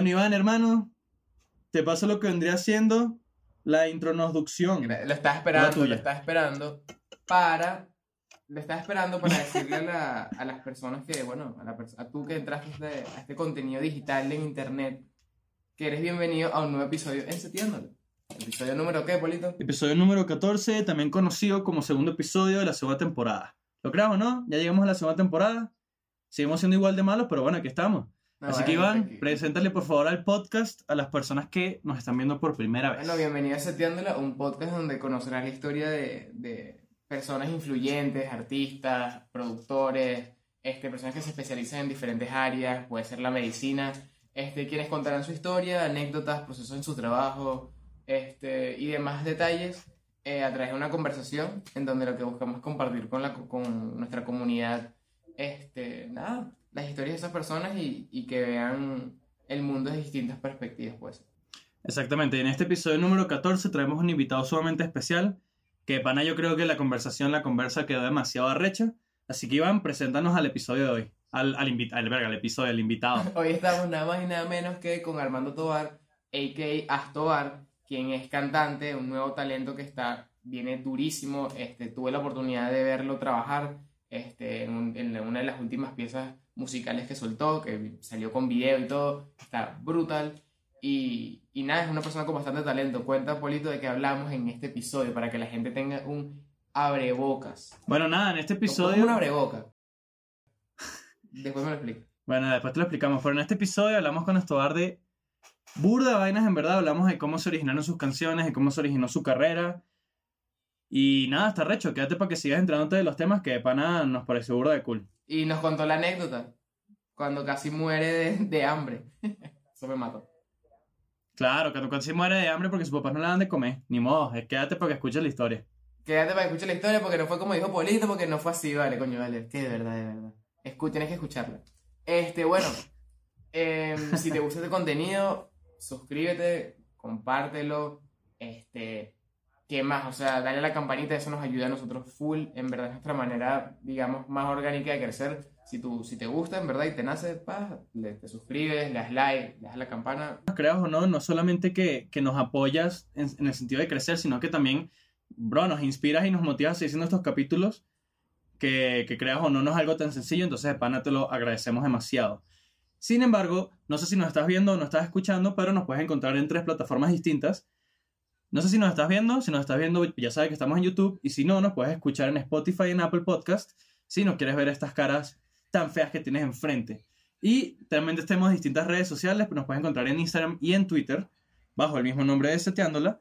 Bueno, Iván, hermano, te paso lo que vendría siendo la introducción. Lo estás esperando, lo estás esperando para. Lo estás esperando para decirle a, la- a las personas que, bueno, a, la pers- a tú que entraste a este, a este contenido digital en internet, que eres bienvenido a un nuevo episodio en Setiéndolo. ¿Episodio número qué, Polito? Episodio número 14, también conocido como segundo episodio de la segunda temporada. ¿Lo creas o no? Ya llegamos a la segunda temporada. Seguimos siendo igual de malos, pero bueno, aquí estamos. No, Así que Iván, preséntale por favor al podcast a las personas que nos están viendo por primera vez. Bueno, bienvenido a Seteándola, un podcast donde conocerás la historia de, de personas influyentes, artistas, productores, este, personas que se especializan en diferentes áreas, puede ser la medicina, este, quienes contarán su historia, anécdotas, procesos en su trabajo, este, y demás detalles eh, a través de una conversación en donde lo que buscamos es compartir con, la, con nuestra comunidad, este, nada, las historias de esas personas y, y que vean el mundo desde distintas perspectivas, pues. Exactamente, y en este episodio número 14 traemos un invitado sumamente especial, que de pana yo creo que la conversación, la conversa quedó demasiado arrecha. Así que Iván, preséntanos al episodio de hoy. Al, al, al, verga, al episodio, al invitado. Hoy estamos nada más y nada menos que con Armando Tobar, a.k.a. Astobar, quien es cantante, un nuevo talento que está, viene durísimo. Este, tuve la oportunidad de verlo trabajar este, en, un- en una de las últimas piezas musicales que soltó, que salió con video y todo. Está brutal. Y, y nada, es una persona con bastante talento. Cuenta, Polito, de que hablamos en este episodio para que la gente tenga un abrebocas. Bueno, nada, en este ¿Cómo es episodio... un abreboca? Después me lo explico. Bueno, después te lo explicamos, pero en este episodio hablamos con Estobar de burda vainas, en verdad, hablamos de cómo se originaron sus canciones, de cómo se originó su carrera. Y nada, está recho, quédate para que sigas entrándote de los temas que de pana nos pareció burda de cool. Y nos contó la anécdota cuando casi muere de, de hambre. Eso me mató. Claro, cuando casi muere de hambre porque sus papás no le dan de comer. Ni modo, quédate para que escuches la historia. Quédate para que escuches la historia porque no fue como dijo Polito, porque no fue así, vale, coño, vale. Que de verdad, de verdad. Escu tienes que escucharla. Este, bueno, em, si te gusta este contenido, suscríbete, compártelo. Este, ¿qué más? O sea, dale a la campanita, eso nos ayuda a nosotros full. En verdad, es nuestra manera, digamos, más orgánica de crecer. Si, tú, si te gusta, en verdad, y te nace, pa, le, te suscribes, le das like, le das la campana, Creas o no, no solamente que, que nos apoyas en, el sentido de crecer, sino que también, bro, nos inspiras y nos motivas a seguir haciendo estos capítulos que, que creas o no, no es algo tan sencillo, entonces de pana te lo agradecemos demasiado. Sin embargo, no sé si nos estás viendo o no estás escuchando, pero nos puedes encontrar en tres plataformas distintas. No sé si nos estás viendo, si nos estás viendo ya sabes que estamos en YouTube y si no, nos puedes escuchar en Spotify y en Apple Podcast si no quieres ver estas caras tan feas que tienes enfrente. Y también tenemos distintas redes sociales, nos puedes encontrar en Instagram y en Twitter bajo el mismo nombre de Seteándola.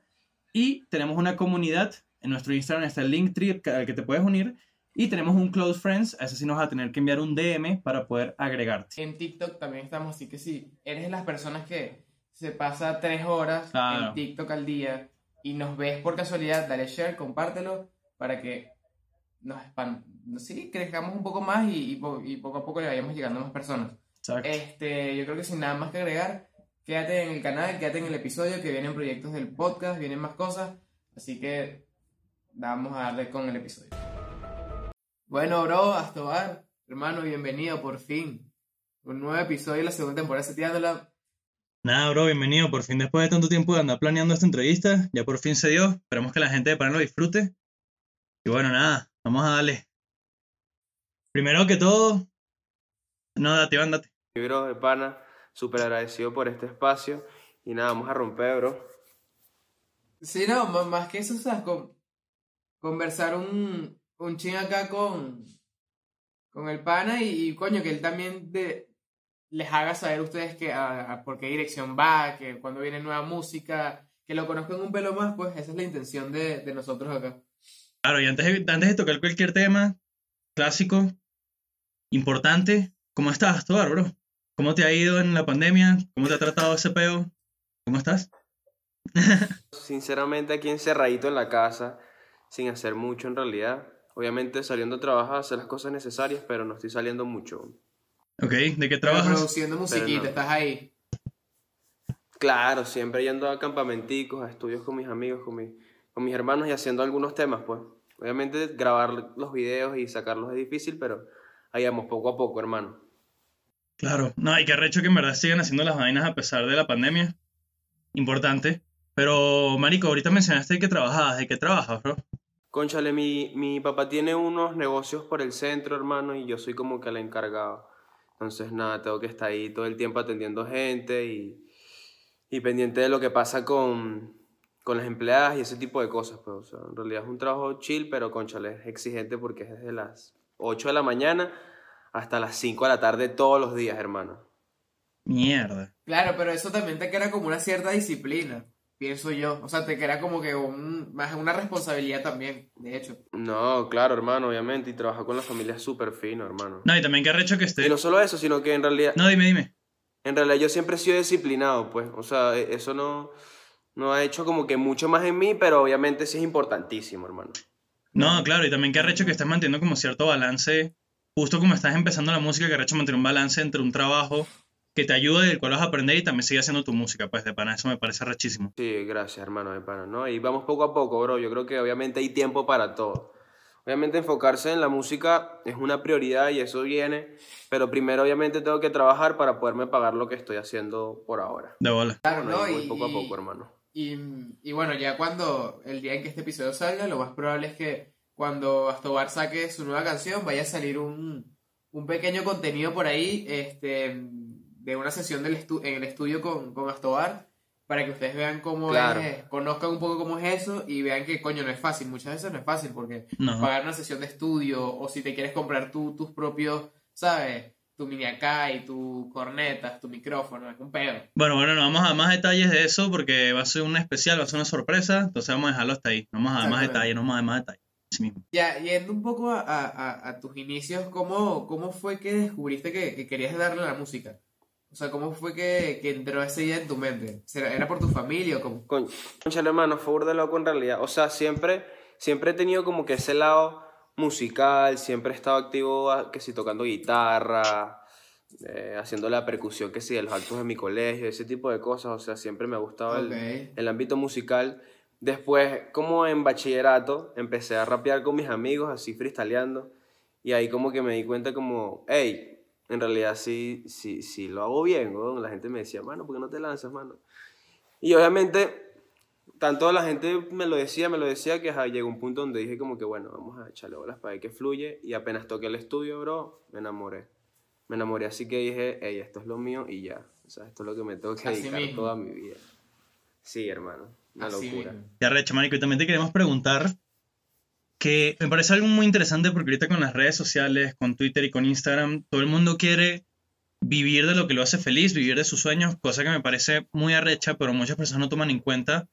Y tenemos una comunidad, en nuestro Instagram está el Linktree al que te puedes unir. Y tenemos un Close Friends, a ese sí nos vas a tener que enviar un DM para poder agregarte. En TikTok también estamos, así que si eres de las personas que se pasa tres horas Claro. en TikTok al día y nos ves por casualidad, dale share, compártelo para que nos expan- sí, crezcamos un poco más y, y po- y poco a poco le vayamos llegando a más personas. Exacto. Este, yo creo que sin nada más que agregar, quédate en el canal, quédate en el episodio, que vienen proyectos del podcast, vienen más cosas, así que vamos a darle con el episodio. Bueno, bro, Astobar, hermano, bienvenido por fin. Un nuevo episodio de la segunda temporada de Seteándola. Nada, bro, bienvenido. Por fin, después de tanto tiempo de andar planeando esta entrevista, ya por fin se dio. Esperemos que la gente de Pana lo disfrute. Y bueno, nada, vamos a darle. Primero que todo, no, date, Iván, date. Mi bro de pana, súper agradecido por este espacio. Y nada, vamos a romper, bro. Sí, no, más que eso, o sea, con- conversar un, un ching acá con, con el pana y, y, coño, que él también de, les haga saber a ustedes que a, a por qué dirección va, que cuando viene nueva música, que lo conozcan un pelo más, pues esa es la intención de, de nosotros acá. Claro, y antes de, antes de tocar cualquier tema clásico, importante, ¿cómo estás, Tobar, bro? ¿Cómo te ha ido en la pandemia? ¿Cómo te ha tratado ese peo? ¿Cómo estás? Sinceramente, aquí encerradito en la casa, sin hacer mucho en realidad. Obviamente saliendo a trabajar, a hacer las cosas necesarias, pero no estoy saliendo mucho. Ok, ¿de qué Pero trabajas? produciendo musiquita, no. estás ahí. Claro, siempre yendo a campamenticos, a estudios con mis amigos, con, mi- con mis hermanos y haciendo algunos temas, pues. Obviamente grabar los videos y sacarlos es difícil, pero ahí vamos poco a poco, hermano. Claro, no, hay que arrecho que en verdad sigan haciendo las vainas a pesar de la pandemia. Importante. Pero, Marico, ahorita mencionaste que trabajabas. ¿De qué trabajas, bro? Conchale, mi, mi papá tiene unos negocios por el centro, hermano, y yo soy como que el encargado. Entonces, nada, tengo que estar ahí todo el tiempo atendiendo gente y, y pendiente de lo que pasa con, con las empleadas y ese tipo de cosas. Pues, o sea, en realidad es un trabajo chill, pero conchale, es exigente porque es desde las 8 de la mañana hasta las 5 de la tarde todos los días, hermano. Mierda. Claro, pero eso también te queda como una cierta disciplina, pienso yo. O sea, te queda como que un, más una responsabilidad también, de hecho. No, claro, hermano, obviamente, y trabajar con la familia es súper fino, hermano. No, y también que arrecho que Y esté. no solo eso, sino que en realidad, No, dime, dime. en realidad yo siempre he sido disciplinado, pues. O sea, e- eso no, no ha hecho como que mucho más en mí, pero obviamente sí es importantísimo, hermano. No, claro, y también que arrecho que estés manteniendo como cierto balance. Justo como estás empezando la música, que arrecho mantener un balance entre un trabajo que te ayude, del cual vas a aprender y también sigue haciendo tu música. Pues de pana, eso me parece rechísimo. Sí, gracias, hermano, de pana, ¿no? Y vamos poco a poco, bro. Yo creo que obviamente hay tiempo para todo. Obviamente enfocarse en la música es una prioridad y eso viene, pero primero obviamente tengo que trabajar para poderme pagar lo que estoy haciendo por ahora. De bola. Claro, Bueno, ¿no? Y, poco a y- poco, hermano. Y, y bueno, ya cuando el día en que este episodio salga, lo más probable es que cuando Astobar saque su nueva canción vaya a salir un, un pequeño contenido por ahí este, de una sesión del estu- en el estudio con, con Astobar para que ustedes vean cómo Claro. es, conozcan un poco cómo es eso y vean que coño no es fácil. Muchas veces no es fácil porque No. pagar una sesión de estudio o si te quieres comprar tú tus propios, ¿sabes? Tu mini Akai, tu cornetas, tu micrófono, es un pedo. Bueno, bueno, no vamos a dar más detalles de eso porque va a ser un especial, va a ser una sorpresa. Entonces vamos a dejarlo hasta ahí. No vamos a dar más detalles, no vamos a dar más detalles. Así mismo. Ya, yendo un poco a, a- a- a tus inicios, ¿cómo, cómo fue que descubriste que, que querías darle a la música? O sea, ¿cómo fue que, que entró esa idea en tu mente? ¿Será- ¿Era por tu familia o cómo? Con, hermano, favor de loco en realidad. O sea, siempre, siempre he tenido como que ese lado musical, siempre he estado activo, ah, que si tocando guitarra, eh, haciendo la percusión, que si de los actos de mi colegio, ese tipo de cosas. O sea, siempre me ha gustado el, Ok. el ámbito musical. Después, como en bachillerato, empecé a rapear con mis amigos, así freestyleando. Y ahí como que me di cuenta como, hey, en realidad sí, sí, sí lo hago bien, weón. La gente me decía, mano, ¿por qué no te lanzas, mano? Y obviamente, tanto la gente me lo decía, me lo decía, que ajá, llegó un punto donde dije como que, bueno, vamos a echarle bolas para ver que fluye. Y apenas toqué el estudio, bro, me enamoré. Me enamoré, así que dije, hey, esto es lo mío y ya. O sea, esto es lo que me tengo que Así dedicar mismo. toda mi vida. Sí, hermano, una Así locura. mismo. Ya recho, marico, y también te queremos preguntar que me parece algo muy interesante porque ahorita con las redes sociales, con Twitter y con Instagram, todo el mundo quiere vivir de lo que lo hace feliz, vivir de sus sueños, cosa que me parece muy arrecha, pero muchas personas no toman en cuenta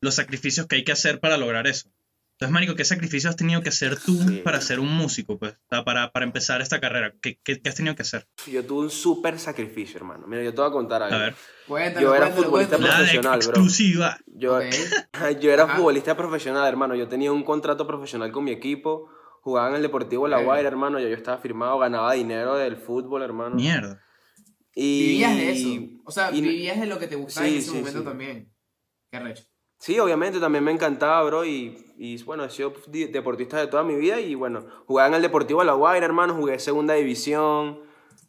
los sacrificios que hay que hacer para lograr eso. Entonces, marico, ¿qué sacrificios has tenido que hacer tú Sí. para ser un músico, pues, para, para empezar esta carrera? ¿Qué, qué, qué has tenido que hacer? Yo tuve un súper sacrificio, hermano. Mira, yo te voy a contar algo. A ver, Cuéntalo, Yo era cuéntalo, futbolista de profesional, bro. exclusiva. Yo, Ok. yo era Ajá. futbolista profesional, hermano. Yo tenía un contrato profesional con mi equipo. Jugaba en el Deportivo La. Guaira, hermano. Ya yo estaba firmado, ganaba dinero del fútbol, hermano. Mierda. Y, Vivías de eso. O sea, y- vivías de lo que te gustaba Sí, en ese sí, momento sí. también. Qué recho. Sí, obviamente, también me encantaba, bro. Y, y bueno, he sido deportista de toda mi vida. Y bueno, jugaba en el Deportivo La Guaira, hermano. Jugué segunda división.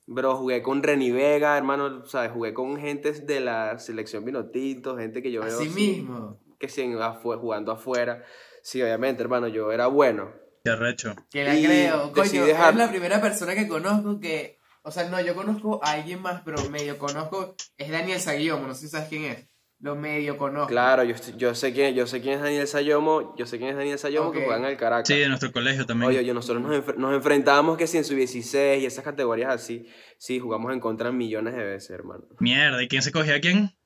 Bro, jugué con Reni Vega, hermano. ¿Sabes? Jugué con gente de la selección Vinotinto, gente que yo veo. Así mismo. Que sí, afu- jugando afuera. Sí, obviamente, hermano. Yo era bueno. Qué arrecho. Que la Y creo. Coño, dejar- es la primera persona que conozco que. O sea, no, yo conozco a alguien más, pero medio conozco. Es Daniel Saguiomo, no sé si sabes quién es. Lo medio conozco. Claro, yo, yo, sé quién, yo sé quién es Daniel Sayomo. Yo sé quién es Daniel Sayomo que juega en el Caracas. Sí, de nuestro colegio también. Oye, oye, nosotros nos, nos enfrentábamos que si en su 16 y esas categorías así, sí, jugamos en contra millones de veces, hermano. Mierda, ¿y quién se cogía a quién?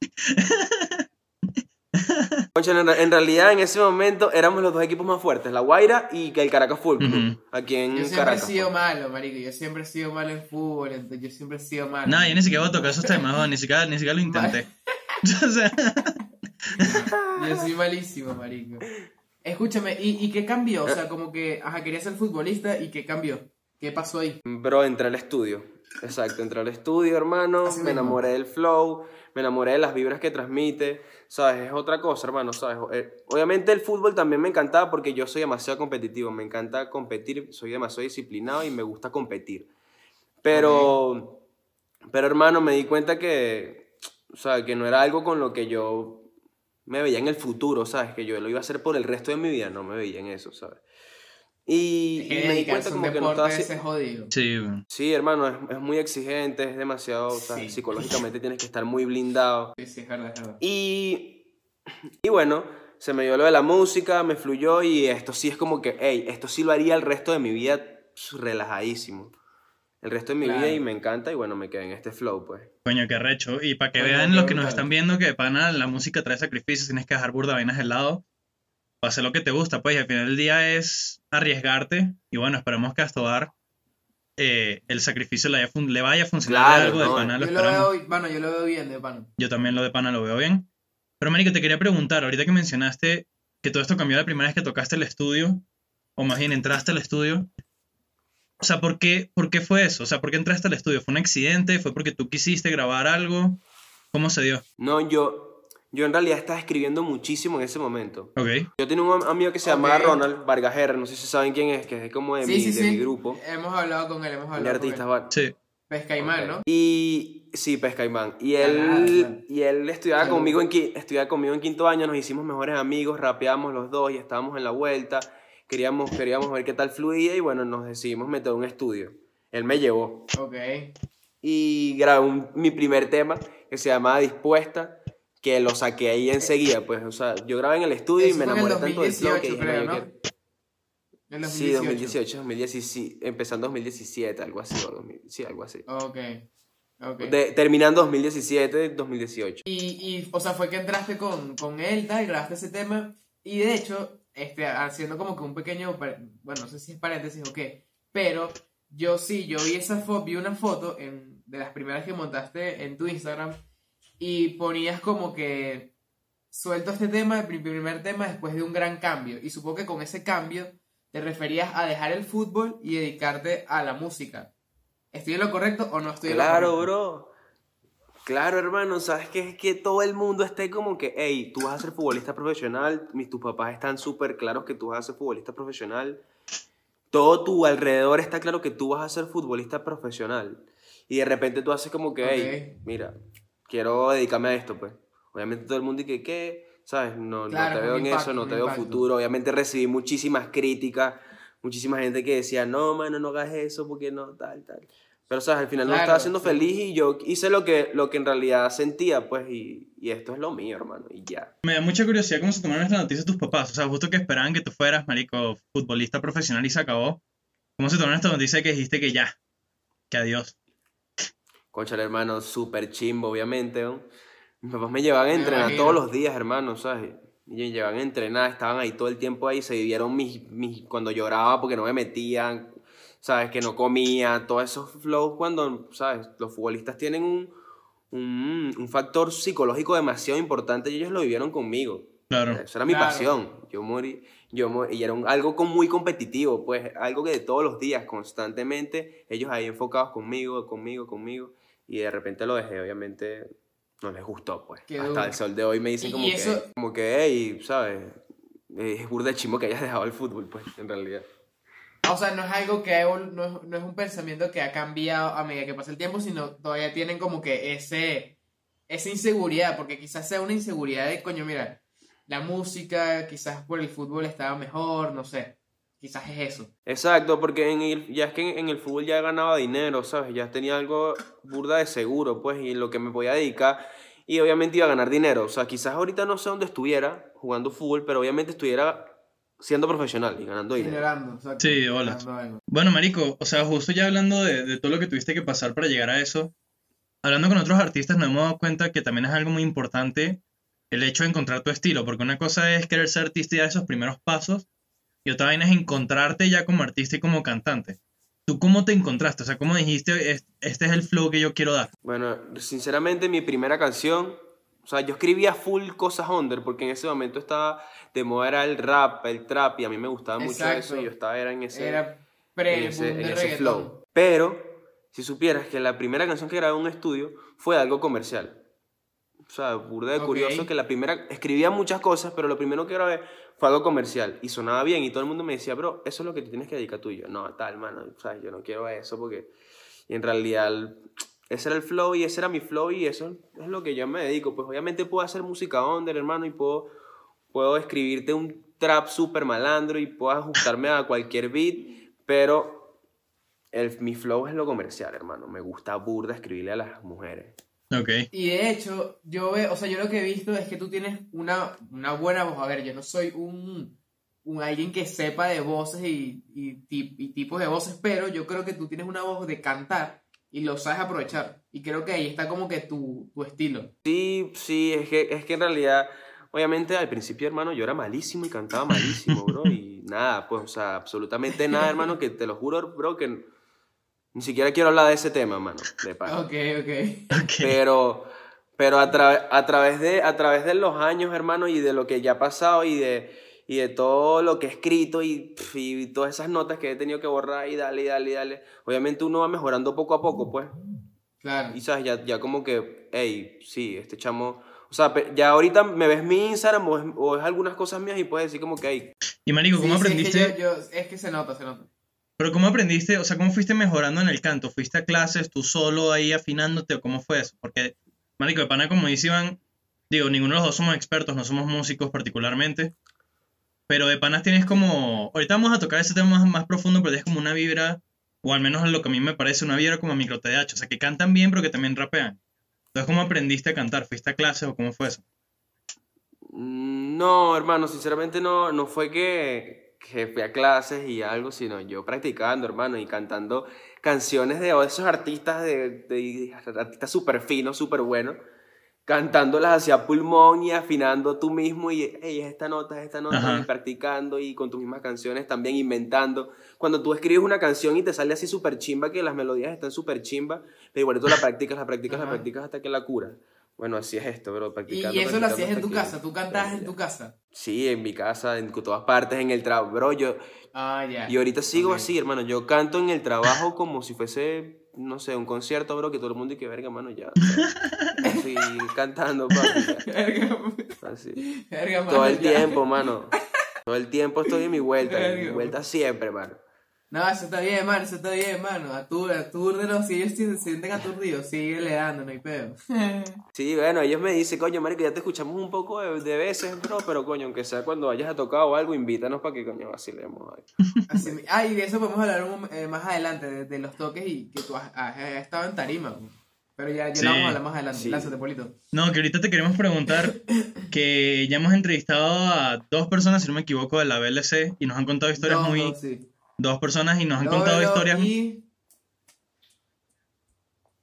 Concha, en, realidad en ese momento éramos los dos equipos más fuertes, la Guaira y el Caracas Fútbol aquí en Yo siempre Caracas. he sido pues. malo, marico. Yo siempre he sido malo en fútbol. entonces Yo siempre he sido malo. No, yo ni siquiera voy a tocar esos temas, weón, ni siquiera, ni siquiera lo intenté. Yo soy malísimo, marico. Escúchame, ¿y, y qué cambió? O sea, como que, ajá, quería ser futbolista y qué cambió. ¿Qué pasó ahí? Bro, entré al estudio. Exacto, entré al estudio, hermano. Así me mismo. enamoré del flow, me enamoré de las vibras que transmite. ¿Sabes? Es otra cosa, hermano, ¿sabes? Eh, Obviamente el fútbol también me encantaba porque yo soy demasiado competitivo. Me encanta competir, soy demasiado disciplinado y me gusta competir. Pero, pero hermano, me di cuenta que, o sea, que no era algo con lo que yo me veía en el futuro, ¿sabes? Que yo lo iba a hacer por el resto de mi vida, no me veía en eso, ¿sabes? Y, y me di cuenta como que no estaba ese jodido. Sí, bueno. Sí, hermano, es, es muy exigente, es demasiado, o sea, Sí. psicológicamente tienes que estar muy blindado. Sí, sí, es verdad, es verdad. Y, y bueno, se me dio lo de la música, me fluyó y esto sí es como que, hey, esto sí lo haría el resto de mi vida relajadísimo. El resto de mi Claro. vida y me encanta y bueno, me quedé en este flow, pues. Coño, qué recho. Y para que Coño, vean los que nos están viendo que pana la música trae sacrificios, tienes que dejar burda vainas de lado hacer lo que te gusta, pues, y al final del día es arriesgarte. Y bueno, esperemos que a Astobar eh, el sacrificio le, haya fun- le vaya a funcionar Claro, algo de pana, lo Yo lo esperamos. veo, bueno, yo lo veo bien de pana. Yo también lo de pana lo veo bien. Pero, Marico, te quería preguntar, ahorita que mencionaste que todo esto cambió la primera vez que tocaste el estudio, o más bien entraste al estudio. O sea, ¿por qué, por qué fue eso? O sea, ¿por qué entraste al estudio? ¿Fue un accidente? ¿Fue porque tú quisiste grabar algo? ¿Cómo se dio? No, yo, yo en realidad estaba escribiendo muchísimo en ese momento. Ok. Yo tenía un am- amigo que se llamaba. Ronald Vargajerra, no sé si saben quién es, que es como de, Sí, mi, sí, de sí. mi grupo, Hemos hablado con él, hemos de hablado artistas. con él. Sí. Pescaimán, ¿no? Y sí, Pescaimán. Y Claro, él, claro. y él estudiaba conmigo, en, estudiaba conmigo en quinto año, nos hicimos mejores amigos, rapeamos los dos y estábamos en la vuelta. Queríamos, queríamos ver qué tal fluía y bueno, nos decidimos meter un estudio. Él me llevó Ok. y grabé un- mi primer tema que se llamaba Dispuesta, que lo saqué ahí enseguida. Pues, o sea, yo grabé en el estudio Eso y me fue en enamoré tanto del flow que 2018, dije, creo, "No, yo ¿no? quiero-". En Sí, 2018, 2017, empezando 2017, algo así. o 2000 sí, algo así. Ok. Ok. De- terminando 2017, 2018. Y, y, o sea, fue que entraste con, con él, tal, grabaste ese tema. Y de hecho, este, haciendo como que un pequeño, bueno, no sé si es paréntesis o qué, pero yo sí, yo vi esa foto, vi una foto en, de las primeras que montaste en tu Instagram y ponías como que suelto este tema, el primer tema, después de un gran cambio. Y supongo que con ese cambio te referías a dejar el fútbol y dedicarte a la música. ¿Estoy en lo correcto o no estoy en lo Claro, correcto? bro. Claro, hermano, sabes que es que todo el mundo esté como que, hey, tú vas a ser futbolista profesional, mis, tus papás están súper claros que tú vas a ser futbolista profesional, todo tu alrededor está claro que tú vas a ser futbolista profesional. Y de repente tú haces como que, hey, mira, quiero dedicarme a esto, pues. Obviamente todo el mundo dice, ¿qué? ¿Sabes? No, no Claro, te con veo en impacto, eso, no te veo impacto. futuro. Obviamente recibí muchísimas críticas, muchísima gente que decía, no, mano, no hagas eso porque no, tal, tal. Pero, ¿sabes? Al final no Claro, estaba siendo sí. feliz y yo hice lo que, lo que en realidad sentía, pues, y, y esto es lo mío, hermano, y ya. Me da mucha curiosidad cómo se tomaron esta noticia tus papás. O sea, justo que esperaban que tú fueras, marico, futbolista profesional y se acabó. ¿Cómo se tomaron esta noticia que dijiste que ya? Que adiós. Concha, hermano, súper chimbo, obviamente. ¿no? Mis papás me llevaban a entrenar todos los días, hermano, ¿sabes? Y me llevaban a entrenar, estaban ahí todo el tiempo ahí, se vivieron mis, mis, cuando lloraba porque no me metían, ¿sabes? Que no comía, todos esos flows cuando, ¿sabes? Los futbolistas tienen un, un, un factor psicológico demasiado importante y ellos lo vivieron conmigo. Claro. Eso era mi Claro. pasión. Yo morí, yo morí, y era un- algo con- muy competitivo, pues, algo que de todos los días, constantemente, ellos ahí enfocados conmigo, conmigo, conmigo, y de repente lo dejé, obviamente, no les gustó, pues. Qué Hasta duro. el sol de hoy me dicen como que, como que, hey, ¿sabes? Es burda de chimo que hayas dejado el fútbol, pues, en realidad. O sea, no es algo que no es, no es un pensamiento que ha cambiado a medida que pasa el tiempo, sino todavía tienen como que ese esa inseguridad, porque quizás sea una inseguridad de coño, mira, la música, quizás por el fútbol estaba mejor, no sé. Quizás es eso. Exacto, porque en el, ya es que en, en el fútbol ya ganaba dinero, ¿sabes? Ya tenía algo burda de seguro, pues, y en lo que me podía dedicar. Y obviamente iba a ganar dinero. O sea, quizás ahorita no sé dónde estuviera jugando fútbol, pero obviamente estuviera siendo profesional y ganando dinero. Generando, exacto, Sí, hola. generando. Bueno, marico, o sea, justo ya hablando de, de todo lo que tuviste que pasar para llegar a eso, hablando con otros artistas nos hemos dado cuenta que también es algo muy importante el hecho de encontrar tu estilo, porque una cosa es querer ser artista y dar esos primeros pasos, y otra vaina es encontrarte ya como artista y como cantante. ¿Tú cómo te encontraste? O sea, ¿cómo dijiste, "Es- este es el flow que yo quiero dar? Bueno, sinceramente mi primera canción, o sea, yo escribía full cosas under porque en ese momento estaba de moda era el rap, el trap y a mí me gustaba mucho Exacto. eso y yo estaba era en ese, Era pre en ese, en ese flow. Pero si supieras que la primera canción que grabé en un estudio fue algo comercial. O sea, burda de curioso que la primera, escribía muchas cosas, pero lo primero que grabé fue algo comercial y sonaba bien y todo el mundo me decía, bro, eso es lo que te tienes que dedicar tú y yo. No, tal, mano, ¿sabes? Yo no quiero eso porque... Y en realidad ese era el flow y ese era mi flow y eso es lo que yo me dedico. Pues obviamente puedo hacer música under, hermano, y puedo, puedo escribirte un trap súper malandro y puedo ajustarme a cualquier beat, pero el, mi flow es lo comercial, hermano. Me gusta burda escribirle a las mujeres. Ok. Y de hecho, yo veo, o sea, yo lo que he visto es que tú tienes una, una buena voz. A ver, yo no soy un, un alguien que sepa de voces y, y, y tipos de voces, pero yo creo que tú tienes una voz de cantar y lo sabes aprovechar. Y creo que ahí está como que tu, tu estilo. Sí, sí, es que, es que en realidad, obviamente al principio, hermano, yo era malísimo y cantaba malísimo, bro. Y nada, pues, o sea, absolutamente nada, hermano, que te lo juro, bro, que ni siquiera quiero hablar de ese tema, hermano, de pana. Ok, ok. Ok. Pero, pero a, tra- a, través de, a través de los años, hermano, y de lo que ya ha pasado y de, y de todo lo que he escrito y, y todas esas notas que he tenido que borrar y dale, y dale, y dale, obviamente uno va mejorando poco a poco, pues. Claro. Y sabes, ya, ya como que, hey, sí, este chamo. O sea, ya ahorita me ves mi Instagram o es, o es algunas cosas mías y puedes decir como que, hey, Y marico, ¿cómo Sí, sí, aprendiste? es, que yo- yo- es que se nota, se nota. Pero ¿cómo aprendiste? O sea, ¿cómo fuiste mejorando en el canto? ¿Fuiste a clases tú solo ahí afinándote o cómo fue eso? Porque, marico, de pana, como dice Iván, digo, ninguno de los dos somos expertos, no somos músicos particularmente, pero de panas tienes como, ahorita vamos a tocar ese tema más, más profundo, pero tienes como una vibra, o al menos lo que a mí me parece, una vibra como micro TDH, o sea, que cantan bien, pero que también rapean. Entonces, ¿cómo aprendiste a cantar? ¿Fuiste a clases o cómo fue eso? mm, no, hermano, sinceramente no, no fue que, que fui a clases y algo, sino yo practicando, hermano, y cantando canciones de esos artistas, de, de artistas súper finos, súper buenos, cantándolas hacia pulmón y afinando tú mismo y, hey, es esta nota, es esta nota, Ajá. y practicando y con tus mismas canciones también inventando. Cuando tú escribes una canción y te sale así súper chimba, que las melodías están súper chimba, pero igual tú la practicas, la practicas, la practicas hasta que la curas. Bueno, así es esto, bro, practicando. y eso lo hacías en tu casa, tú cantabas en tu casa. Sí, en mi casa, en todas partes, en el trabajo. Bro, yo, Ah, ya. y ahorita sigo así, hermano. Yo canto en el trabajo como si fuese, no sé, un concierto, bro, que todo el mundo y que verga, mano, ya. Así, cantando, papi. Verga, Así. verga, mano, Todo el ya. tiempo, mano. Todo el tiempo estoy en mi vuelta, en mi vuelta siempre, mano. No, eso está bien, mano, eso está bien, mano. Atur, atúrdelo, si ellos se sienten aturdidos, síguele dando, no hay pedo. Sí, bueno, ellos me dicen, coño, marico, ya te escuchamos un poco de, de veces, bro, pero coño, aunque sea cuando vayas a tocar o algo, invítanos para que, coño, vacilemos. ahí. Así ah, y de eso podemos hablar un eh, más adelante, de, de los toques y que tú has, has- has estado en tarima. Pero ya, ya Sí. lo vamos a hablar más adelante. Sí. Polito. No, que ahorita te queremos preguntar que ya hemos entrevistado a dos personas, si no me equivoco, de la BLC y nos han contado historias muy... sí. Dos personas y nos han Lolo contado historias... Y...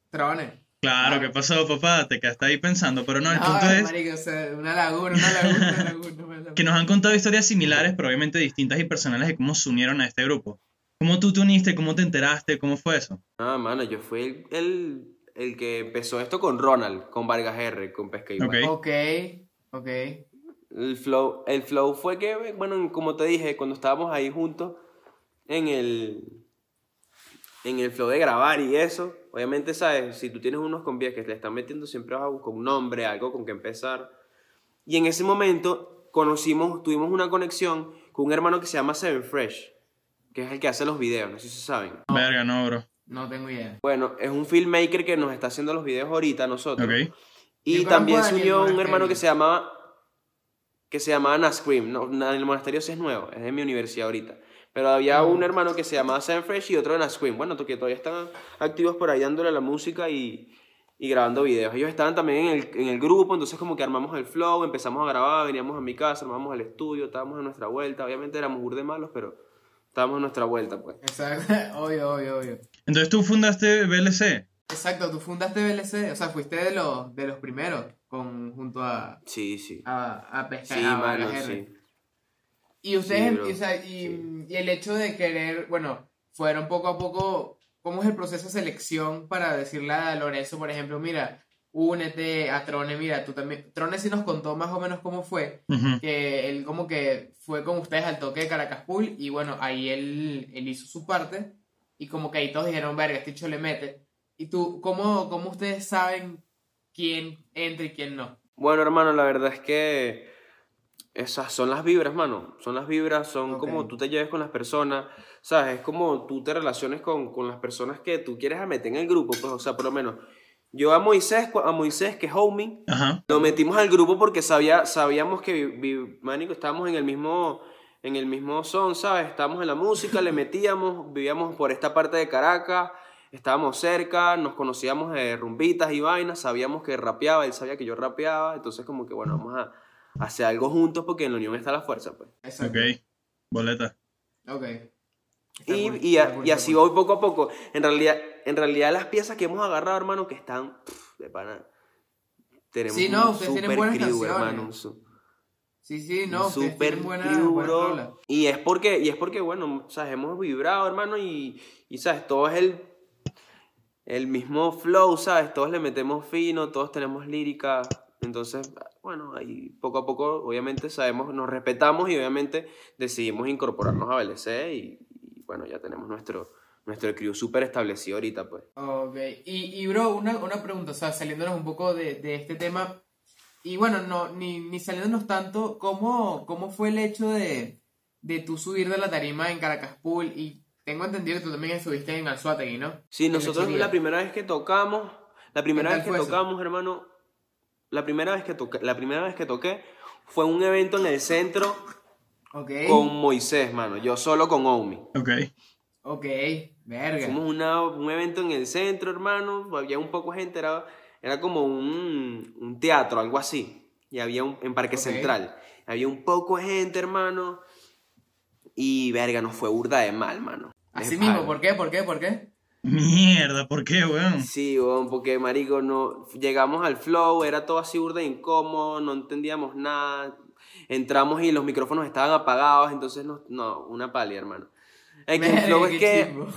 Trabané. Claro, Ah. ¿qué pasó, papá? Te quedaste ahí pensando, pero no, el No, punto es marico, o sea, una laguna, una laguna, una laguna. una laguna. que nos han contado historias similares, pero obviamente distintas y personales de cómo se unieron a este grupo. ¿Cómo tú te uniste? ¿Cómo te enteraste? ¿Cómo fue eso? Ah, mano, yo fui el, el, el que empezó esto con Ronald, con Vargas R, con Pesca y Ok. Ok, ok. El flow, el flow fue que, bueno, como te dije, cuando estábamos ahí juntos en el, en el flow de grabar y eso, obviamente, ¿sabes? Si tú tienes unos compies que te están metiendo, siempre vas a buscar un nombre, algo con que empezar. Y en ese momento conocimos, tuvimos una conexión con un hermano que se llama Seven Fresh, que es el que hace los videos, no sé si saben. No. Verga, no, bro. No tengo idea. Bueno, es un filmmaker que nos está haciendo los videos ahorita nosotros. Ok. Y también a se unió un hermano que se llamaba que se llamaba Nascream. No, el monasterio sí es nuevo, es de mi universidad ahorita. Pero había un hermano que se llamaba Sam Fresh y otro de Nascream. Bueno, que todavía están activos por ahí dándole a la música y, y grabando videos. Ellos estaban también en el, en el grupo, entonces como que armamos el flow, empezamos a grabar, veníamos a mi casa, armamos el estudio, estábamos en nuestra vuelta. Obviamente éramos burde malos, pero estábamos en nuestra vuelta, pues. Exacto, obvio, obvio, obvio. Entonces tú fundaste BLC. Exacto, tú fundaste BLC, o sea, fuiste de los, de los primeros con, junto a, Sí, sí. a, a Pesca Sí, a mano, sí. Y ustedes, Sí, bro, o sea, y, y el hecho de querer, bueno, fueron poco a poco, ¿cómo es el proceso de selección para decirle a Lorenzo, por ejemplo, mira, únete a Trone, mira, tú también, Trone sí nos contó más o menos cómo fue, que él como que fue con ustedes al toque de Caracas Pool y bueno, ahí él, él hizo su parte y como que ahí todos dijeron, verga, este hecho le mete. Y tú, ¿cómo, cómo ustedes saben quién entra y quién no? Bueno, hermano, la verdad es que esas son las vibras, mano. Son las vibras, son como tú te lleves con las personas, ¿sabes? Es como tú te relaciones con, con las personas que tú quieres meter en el grupo, pues, o sea, por lo menos. Yo a Moisés, a Moisés, que es homie, Ajá. lo metimos al grupo porque sabía, sabíamos que, vi- manico, estábamos en el mismo, en el mismo son, ¿sabes? Estábamos en la música, le metíamos, vivíamos por esta parte de Caracas, estábamos cerca, nos conocíamos de rumbitas y vainas, sabíamos que rapeaba, él sabía que yo rapeaba, entonces como que, bueno, vamos a hacer algo juntos porque en la unión está la fuerza, pues. Exacto. Ok. Boleta. Ok. Y, cool, y, a- cool, y así cool. voy poco a poco. En realidad, en realidad las piezas que hemos agarrado, hermano, que están pff, de pana. Tenemos Sí, no, un ustedes tienen super buenas crew, canciones. hermano. un su- Sí, sí, un no, ustedes super buenas, crew, rolas. Y es porque, y es porque, bueno, sabes, hemos vibrado, hermano, y, y sabes, todo es el, el mismo flow, sabes, todos le metemos fino, todos tenemos lírica. Entonces, bueno, ahí poco a poco, obviamente, sabemos, nos respetamos y obviamente decidimos incorporarnos a BLC y, y, bueno, ya tenemos nuestro, nuestro crew súper establecido ahorita, pues. Ok, y, y bro, una, una pregunta, o sea, saliéndonos un poco de, de este tema, y bueno, no, ni, ni saliéndonos tanto, ¿cómo, cómo fue el hecho de, de tú subir de la tarima en Caracas Pool? Y tengo entendido que tú también estuviste en Anzuategui, ¿no? Sí, En nosotros la primera vez que tocamos, la primera vez que eso? tocamos, hermano, la primera vez que toqué, la primera vez que toqué fue un evento en el centro Ok, con Moisés, mano, yo solo con Omi. Ok. ok, verga. Fuimos una, un evento en el centro, hermano, había un poco de gente, era, era como un, un teatro, algo así, y había un, en Parque Ok. Central, había un poco de gente, hermano, y verga, nos fue burda de mal, mano. Así mismo, pana. ¿por qué? ¿Por qué? ¿Por qué? Mierda, ¿por qué, weón? Sí, weón, porque marico, no, llegamos al flow, era todo así burda e incómodo, no entendíamos nada, entramos y los micrófonos estaban apagados, entonces no, no una pali, hermano. Es que el flow es que, chimbo.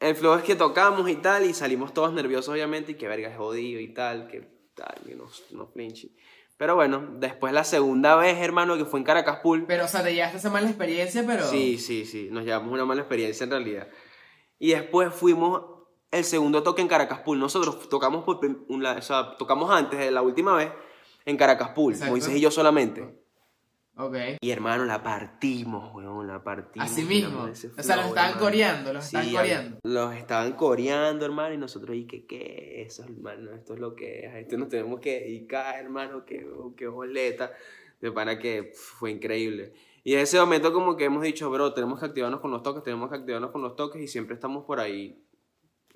el flow es que tocamos y tal, y salimos todos nerviosos obviamente, y que verga es jodido y tal, que tal, que nos, nos flinchi. Pero bueno, después la segunda vez, hermano, que fue en Caracas Pool, Pero, o sea, te llevaste esa mala experiencia, pero... Sí, sí, sí, nos llevamos una mala experiencia en realidad. Y después fuimos el segundo toque en Caracas Pool. Nosotros tocamos por una- o sea, tocamos antes de la última vez en Caracas Pool, Exacto. Moisés y yo solamente. Ok. Y hermano, la partimos, weón, la partimos. Así mismo. O sea, los estaban hermano. coreando, los Sí, estaban coreando. Los estaban coreando, hermano, y nosotros, ¿y qué, qué? Eso, hermano, esto es lo que es, a esto nos tenemos que dedicar, hermano, qué, qué boleta. De pana que fue increíble. Y en ese momento como que hemos dicho, bro, tenemos que activarnos con los toques, tenemos que activarnos con los toques, y siempre estamos por ahí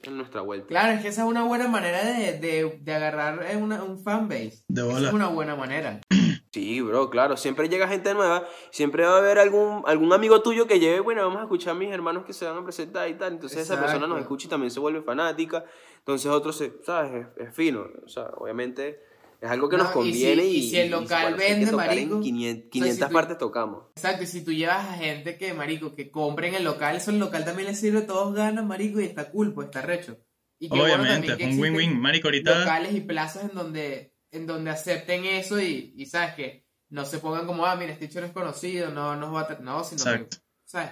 en nuestra vuelta. Claro, es que esa es una buena manera de, de, de agarrar eh, una- un fanbase. De Esa bola. es una buena manera. Sí, bro, claro, siempre llega gente nueva, siempre va a haber algún, algún amigo tuyo que lleve, bueno, vamos a escuchar a mis hermanos que se van a presentar y tal, entonces esa persona nos escucha y también se vuelve fanática, entonces otro se, ¿sabes? Es, es fino, o sea, obviamente es algo que No, nos y si- conviene y, y si el local bueno, que vende, en marico, 500, o sea, 500 si tú- partes tocamos. Exacto, y si tú llevas a gente que, marico, que compren el local, eso el local también le sirve, todos ganan, marico, y está cool, pues está recho. Y bueno Obviamente, también que es un win-win. Marico, ahorita. locales y plazas en donde, en donde acepten eso y, y, sabes que no se pongan como, ah, mira, este hecho no es conocido, no nos va a... tra-". No, sino que, Exacto. ¿sabes?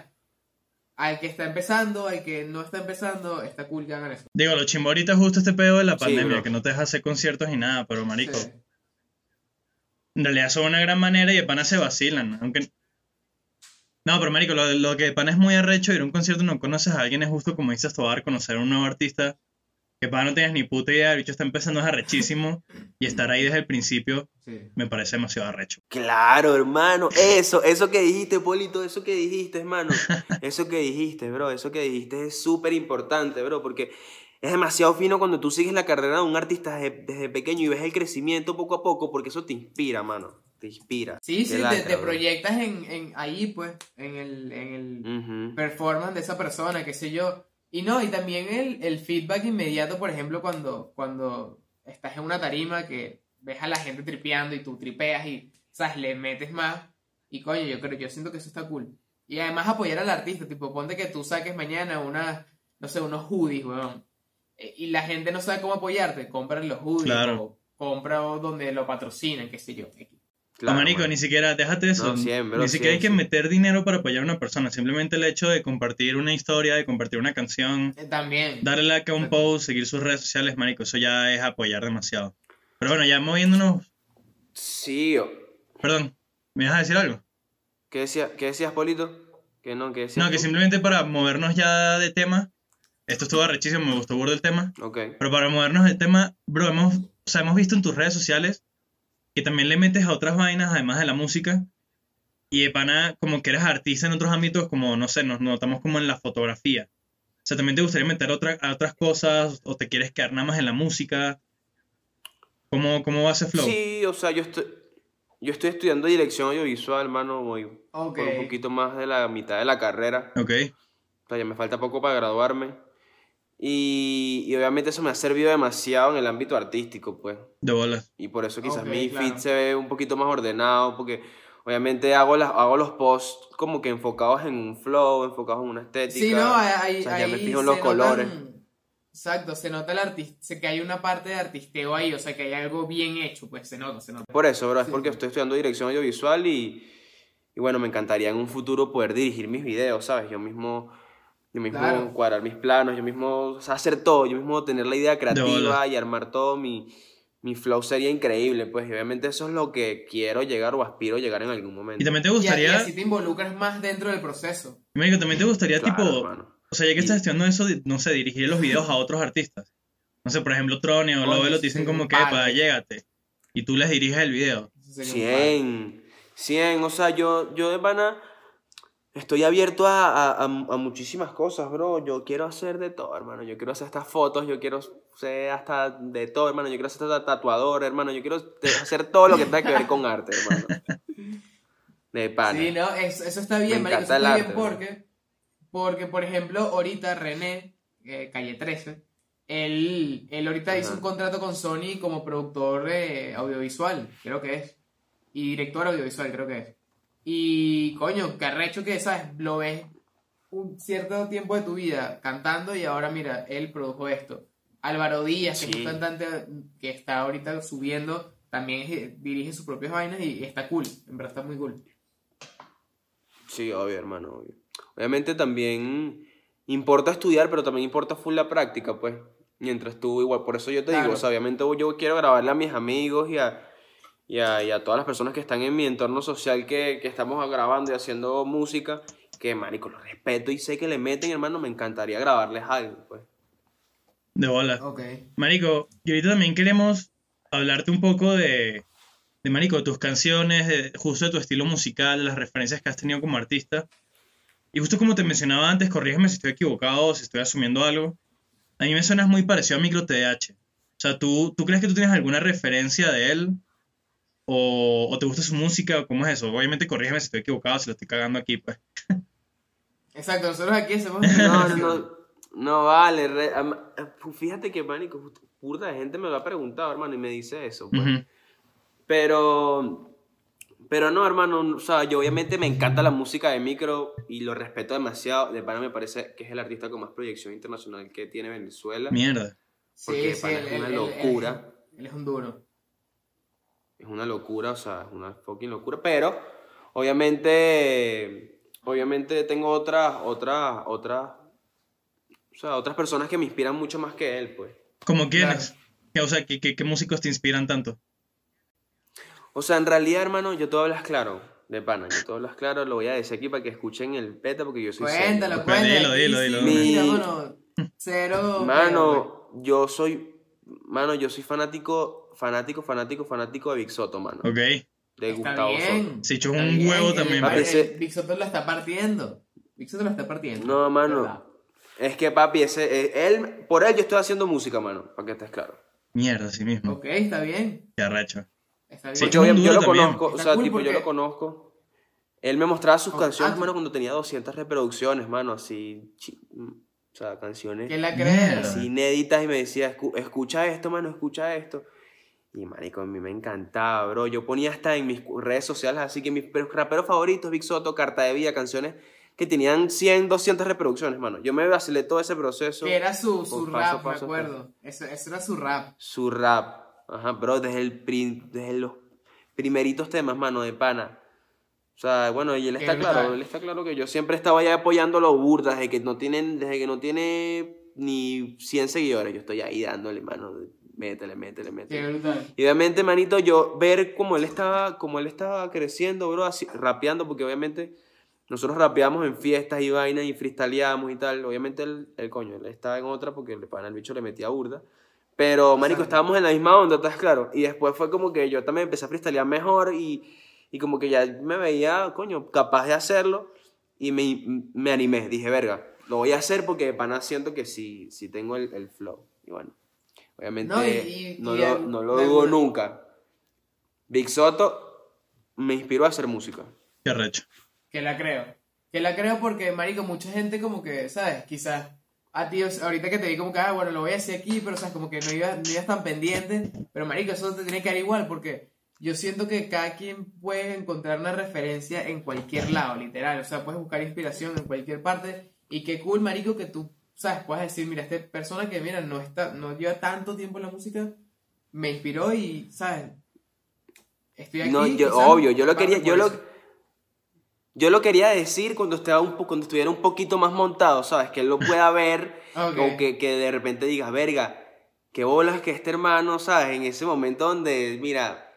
Al que está empezando, al que no está empezando, está cool que hagan eso. Digo, lo chimbo ahorita es justo este pedo de la pandemia, que no te deja hacer conciertos ni nada, pero marico, Sí. en realidad son una gran manera y de pana se vacilan, aunque... No, pero marico, lo, lo que de pana es muy arrecho ir a un concierto y no conoces a alguien es justo como dices Tobar, conocer a un nuevo artista que para no tienes ni puta idea, el bicho está empezando es arrechísimo y estar ahí desde el principio Sí. me parece demasiado arrecho. Claro, hermano, eso, eso que dijiste, Polito, eso que dijiste, hermano, eso que dijiste, bro, eso que dijiste es súper importante, bro, porque es demasiado fino cuando tú sigues la carrera de un artista desde, desde pequeño y ves el crecimiento poco a poco, porque eso te inspira, mano, te inspira. Sí, sí, te, proyectas en, en ahí, pues, en el, en el performance de esa persona, qué sé yo. Y no, y también el, el feedback inmediato, por ejemplo, cuando, cuando estás en una tarima que ves a la gente tripeando y tú tripeas y, ¿sabes? Le metes más. Y coño, yo creo, yo siento que eso está cool. Y además apoyar al artista, tipo, ponte que tú saques mañana una, no sé, unos hoodies, weón. E- Y la gente no sabe cómo apoyarte, compra los hoodies Claro. o compra donde lo patrocinan, qué sé yo. Claro, No, marico, ni siquiera, déjate eso. No, siempre, ni siquiera hay que meter dinero para apoyar a una persona. Simplemente el hecho de compartir una historia, de compartir una canción, Eh, También. darle like a un post, seguir sus redes sociales, marico, eso ya es apoyar demasiado. Pero bueno, ya moviéndonos, Sí, perdón, ¿Me vas a decir algo? ¿Qué, decía, ¿Qué decías, Polito? Que no, que decías No, que simplemente para movernos ya de tema, esto estuvo arrechísimo, me gustó burdo el tema, Ok. pero para movernos del tema, bro, hemos, o sea, hemos visto en tus redes sociales que también le metes a otras vainas además de la música y de pana como que eres artista en otros ámbitos como, no sé, nos notamos como en la fotografía. O sea, también te gustaría meter otra, a otras cosas o te quieres quedar nada más en la música. ¿Cómo, cómo va ese flow? Sí, o sea, yo estoy, yo estoy estudiando dirección audiovisual, hermano, voy Ok. por un poquito más de la mitad de la carrera. Ok, O sea, ya me falta poco para graduarme. Y, y obviamente eso me ha servido demasiado en el ámbito artístico, pues. de bolas. Y por eso quizás mi claro. feed se ve un poquito más ordenado, porque obviamente hago, las, hago los posts como que enfocados en un flow, enfocados en una estética. Sí, no, ahí, o sea, ya me fijo en los colores. notan- Exacto, se nota el artista, que hay una parte de artisteo ahí, o sea, que hay algo bien hecho, pues se nota, se nota. Por eso, bro, es Sí. porque estoy estudiando dirección audiovisual y, y bueno, me encantaría en un futuro poder dirigir mis videos, ¿sabes? Yo mismo, yo mismo Claro. cuadrar mis planos, yo mismo o sea, hacer todo, yo mismo tener la idea creativa y armar todo, mi, mi flow sería increíble, pues, y obviamente eso es lo que quiero llegar o aspiro a llegar en algún momento. Y también te Y, y gustaría, así te involucras más dentro del proceso. Marico, también te gustaría Claro, tipo, hermano. o sea, ya que Y- estás estudiando eso, no sé, dirigir los videos a otros artistas. No sé, por ejemplo, Trone o Lovelo te dicen como que, para, llégate. Y tú les diriges el video. Eso sería un palo. 100, 100, o sea, yo, yo de pana estoy abierto a, a, a- a muchísimas cosas, bro. Yo quiero hacer de todo, hermano. Yo quiero hacer estas fotos, yo quiero ser hasta de todo, hermano. Yo quiero ser hasta tatuador, hermano. Yo quiero hacer todo lo que tenga que ver con arte, hermano. De pana. Sí, no, eso, eso está bien, Me marico, eso está arte, bien porque, porque, por ejemplo, ahorita René, eh, Calle 13, él, él ahorita hizo un contrato con Sony como productor eh, audiovisual, creo que es, y director audiovisual, creo que es. Y, coño, que arrecho que, ¿sabes? Lo ves un cierto tiempo de tu vida cantando y ahora, mira, él produjo esto. Álvaro Díaz, que es un cantante que está ahorita subiendo, también dirige sus propias vainas y está cool, en verdad está muy cool. Sí, obvio, hermano, obvio. Obviamente también importa estudiar, pero también importa full la práctica, pues. Mientras tú, igual, por eso yo te Claro. digo, o sea, obviamente yo quiero grabarle a mis amigos y a, y a, y a todas las personas que están en mi entorno social que, que estamos grabando y haciendo música, que, marico, los respeto y sé que le meten, hermano, me encantaría grabarles algo, pues. De bola. Ok. Marico, y ahorita también queremos hablarte un poco de, de Marico, tus canciones, de, justo de tu estilo musical, las referencias que has tenido como artista. Y justo como te mencionaba antes, corrígeme si estoy equivocado o si estoy asumiendo algo. A mí me suenas muy parecido a Micro TDH. O sea, ¿tú, ¿tú crees que tú tienes alguna referencia de él? ¿O, o te gusta su música? ¿Cómo es eso? Obviamente, corrígeme si estoy equivocado, si lo estoy cagando aquí, pues. Exacto, nosotros aquí hacemos. No, no, no. No vale, re- am- fíjate que, marico, burda de gente me lo ha preguntado, hermano, y me dice eso, pues. Pero, pero no, hermano, o sea, yo obviamente me encanta la música de Micro y lo respeto demasiado. De pana me parece que es el artista con más proyección internacional que tiene Venezuela. Mierda. Porque, Sí, sí, pana, él, es una él- él- locura. Él, es un duro. Es una locura, o sea, es una fucking locura. Pero, obviamente, obviamente tengo otras, otras, otras, o sea, otras personas que me inspiran mucho más que él, pues. ¿Cómo quiénes? O sea, ¿qué, qué, qué músicos te inspiran tanto? O sea, en realidad, hermano, yo todo hablas claro, de pana, yo todo hablas claro, lo voy a decir aquí para que escuchen el peta porque yo soy. Cuéntalo, cuéntalo. dilo, dilo, dilo. Mi- mano, cero. Mano, yo soy, mano, yo soy fanático, fanático, fanático, fanático de Big Soto, mano. Ok. De Está Gustavo bien. Se echó Está un bien, huevo el- también. Papi, ese- Big Soto lo está partiendo. Big Soto lo está partiendo. No, mano. ¿Verdad? Es que papi, ese, eh, él, por él yo estoy haciendo música, mano, para que estés claro. Mierda, así mismo. Ok, está bien. Qué arrecho. Está Sí, bien. Yo duro lo conozco, o sea, cool tipo, yo lo conozco. Él me mostraba sus Oh, canciones, ah, mano, cuando tenía 200 reproducciones, mano, así, chi- o sea, canciones ¿Quién la cree? así inéditas y me decía, "Escu- escucha esto, mano, escucha esto. Y marico, a mí me encantaba, bro. Yo ponía hasta en mis redes sociales, así que mis pe- raperos favoritos, Big Soto, Carta de Vida, canciones que tenían 100, 200 reproducciones, mano. Yo me vacilé todo ese proceso. Que era su, su rap, paso, me acuerdo. Eso, eso era su rap. Su rap. Ajá, bro, desde, el prim- desde los primeritos temas, mano, de pana. O sea, bueno, y él está claro, él está claro que yo siempre estaba ya apoyándolo burda, desde que no tienen, desde que no tiene ni 100 seguidores, yo estoy ahí dándole, mano. Métele, métele, métele. Qué brutal. Y obviamente, manito, yo ver cómo él estaba, cómo él estaba creciendo, bro, así, rapeando, porque obviamente nosotros rapeamos en fiestas y vainas y freestyleamos y tal. Obviamente el, el coño, él estaba en otra porque le pana el bicho le metía burda. Pero, marico, estábamos en la misma onda, ¿estás claro? Y después fue como que yo también empecé a freestylear mejor y, y como que ya me veía, coño, capaz de hacerlo y me, me animé. Dije, verga, lo voy a hacer porque de pana siento que sí, sí tengo el, el flow. Y bueno, obviamente No, y- y- no, y lo, no lo dudo nunca. Big Soto me inspiró a hacer música. Qué recho. Que la creo. Que la creo porque, marico, mucha gente como que, ¿sabes? Quizás a ti, ahorita que te vi como que, ah, bueno, lo voy a hacer aquí, pero, ¿sabes? Como que no ibas, no ibas tan pendiente. Pero, marico, eso te tiene que dar igual porque yo siento que cada quien puede encontrar una referencia en cualquier lado, literal. O sea, puedes buscar inspiración en cualquier parte. Y qué cool, marico, que tú, ¿sabes? Puedes decir, mira, esta persona que, mira, no, está, no lleva tanto tiempo en la música, me inspiró y, ¿sabes? Estoy aquí. No, yo, obvio, yo lo quería, yo lo, yo lo quería decir cuando, estaba un cuando estuviera un poquito más montado, ¿sabes? Que él lo pueda ver, o que, que de repente digas, verga, qué bolas que este hermano, ¿sabes? En ese momento donde, mira,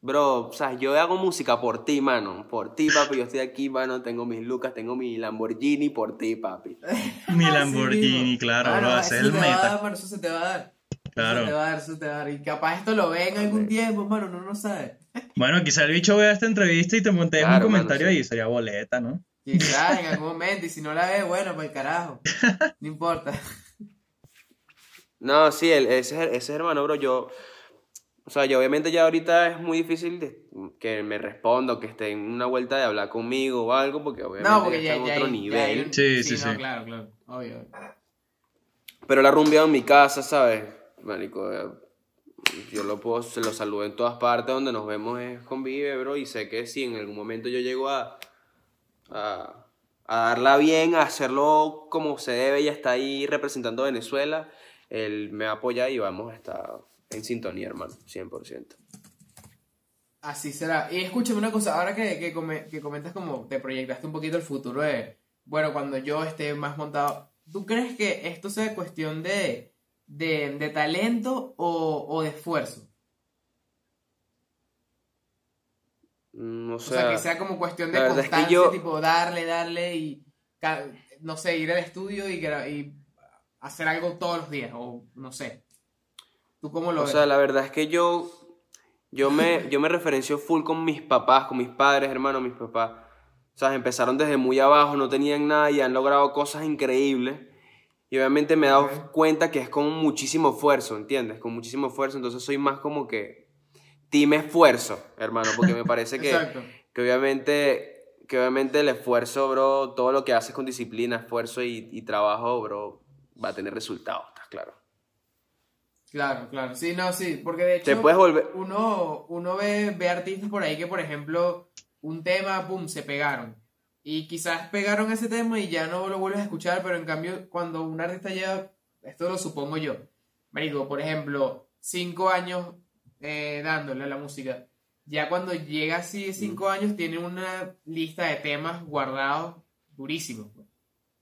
bro, ¿sabes? Yo hago música por ti, mano, por ti, papi, yo estoy aquí, mano, tengo mis lucas, tengo mi Lamborghini por ti, papi. Mi Así Lamborghini, claro, Ah, bro, no, ese es eso el te va a meta. dar, mano, eso se te va a dar. Claro. Eso te va a dar, eso te va a dar. Y capaz esto lo ve en algún tiempo, mano, no no sabe. Bueno, quizá el bicho vea esta entrevista y te montes Claro, un mano, comentario sí. ahí, sería boleta, ¿no? Quizás en algún momento, y si no la ve, bueno, pues carajo. No importa. No, sí, el- ese, ese hermano, bro, yo. O sea, yo obviamente ya ahorita es muy difícil de- que me responda o que esté en una vuelta de hablar conmigo o algo, porque obviamente No, porque ya ya, está en otro hay- nivel. ya hay un- Sí, sí, no, sí. claro, claro. Obvio. Pero la rumbeado en mi casa, ¿sabes? Marico, eh, yo lo puedo, se lo saludo en todas partes donde nos vemos es convive, bro, y sé que si en algún momento yo llego a, a, a darla bien, a hacerlo como se debe y está ahí representando a Venezuela, él me apoya y vamos a estar en sintonía, hermano, 100%. Así será. Y escúchame una cosa, ahora que, que, come- que comentas como te proyectaste un poquito el futuro de, bueno, cuando yo esté más montado, ¿tú crees que esto sea cuestión de, de, de talento o, o de esfuerzo? Mm, O O sea, que sea como cuestión de es que constancia, yo- tipo darle, darle y, no sé, ir al estudio y hacer algo todos los días, o no sé. ¿Tú cómo lo O ves? sea, la verdad es que yo, yo, me, yo me referencio full con mis papás, con mis padres, hermano, mis papás. O sea, empezaron desde muy abajo, no tenían nada y han logrado cosas increíbles. Y obviamente me he dado cuenta que es con muchísimo esfuerzo, ¿entiendes? Con muchísimo esfuerzo. Entonces soy más como que team esfuerzo, hermano, porque me parece que, que obviamente que obviamente el esfuerzo, bro, todo lo que haces con disciplina, esfuerzo y, y trabajo, bro, va a tener resultados, ¿estás claro? Claro, claro. Sí, no, sí, porque de hecho Te puedes volver... uno, uno ve, ve artistas por ahí que, por ejemplo, un tema, pum, se pegaron. Y quizás pegaron ese tema y ya no lo vuelves a escuchar, pero en cambio, cuando un artista lleva, esto lo supongo yo, marico, por ejemplo, cinco años eh, dándole a la música, ya cuando llega así cinco años tiene una lista de temas guardados durísimos. pues.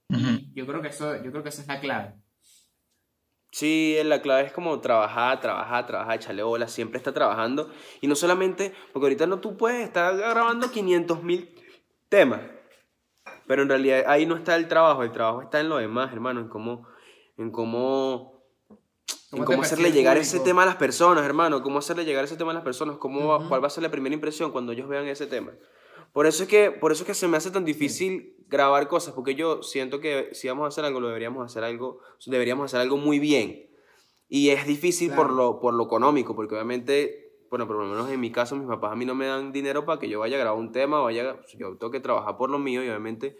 Y yo creo que eso, yo creo que esa es la clave. Sí, la clave es como trabajar, trabajar, trabajar, echarle bola, siempre está trabajando. Y no solamente, porque ahorita no tú puedes estar grabando 500 mil temas. Pero en realidad ahí no está el trabajo, el trabajo está en lo demás, hermano, en cómo, en cómo, en ¿Cómo te cómo hacerle llegar público? ese tema a las personas, hermano, cómo hacerle llegar ese tema a las personas, cómo Ujú. cuál va a ser la primera impresión cuando ellos vean ese tema. Por eso es que, por eso es que se me hace tan difícil grabar cosas, porque yo siento que si vamos a hacer algo, lo deberíamos hacer algo, deberíamos hacer algo muy bien. Y es difícil por, lo, por lo económico, porque obviamente, bueno, por lo menos en mi caso, mis papás a mí no me dan dinero para que yo vaya a grabar un tema, vaya, yo tengo que trabajar por lo mío y obviamente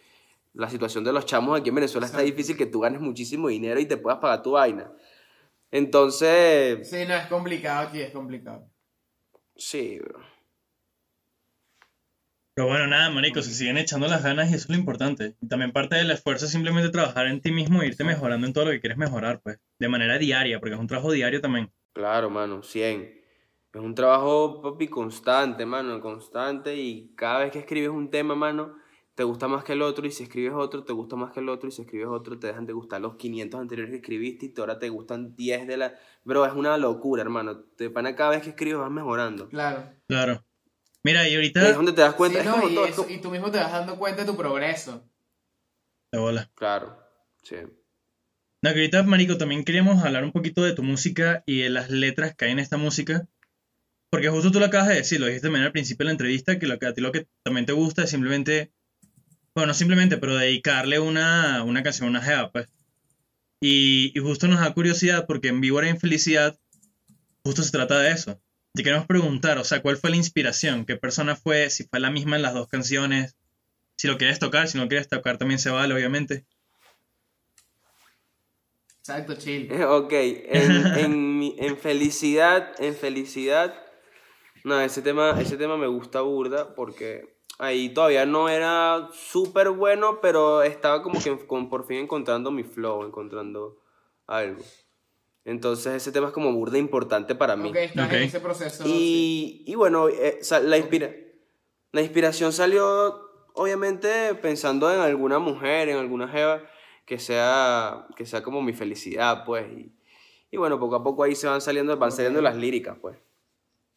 la situación de los chamos aquí en Venezuela está Exacto. difícil que tú ganes muchísimo dinero y te puedas pagar tu vaina. Entonces, Sí, no, es complicado aquí, es complicado. sí, bro. Pero bueno, nada, marico, se siguen echando las ganas y eso es lo importante. Y también parte del esfuerzo es simplemente trabajar en ti mismo e irte mejorando en todo lo que quieres mejorar, pues. De manera diaria, porque es un trabajo diario también. Claro, mano, 100. Es un trabajo, papi, constante, mano, constante. Y cada vez que escribes un tema, mano, te gusta más que el otro y si escribes otro, te gusta más que el otro y si escribes otro, te dejan de gustar los 500 anteriores que escribiste y ahora te gustan 10 de la... Bro, es una locura, hermano. Te pana cada vez que escribes vas mejorando. Claro. Claro. Mira, y ahorita... es donde te das cuenta. Sí, es no, como y, todo. es eso- como- y tú mismo te vas dando cuenta de tu progreso. De bola. Claro, sí. No, que ahorita, Marico, también queríamos hablar un poquito de tu música y de las letras que hay en esta música. Porque justo tú lo acabas de decir, lo dijiste también al principio de la entrevista, que, lo que a ti lo que también te gusta es simplemente, bueno, no simplemente, pero dedicarle una, una canción a una jeva, pues. Y, y justo nos da curiosidad porque en Víbora Infelicidad justo se trata de eso. Te queremos preguntar, o sea, ¿cuál fue la inspiración? ¿Qué persona fue? Si fue la misma en las dos canciones. Si lo quieres tocar, si no quieres tocar también se vale, obviamente. Exacto, chill. Eh, Ok, en, en, en felicidad, en felicidad, no, ese tema, ese tema me gusta burda porque ahí todavía no era súper bueno, pero estaba como que con- por fin encontrando mi flow, encontrando algo. Entonces ese tema es como burda importante para mí. Ok, estás Ok. en ese proceso. sí. Y, bueno, eh, la, inspira la inspiración salió obviamente pensando en alguna mujer, en alguna jeva que sea, que sea como mi felicidad, pues. Y, y bueno, poco a poco ahí se van saliendo, van saliendo las líricas, pues.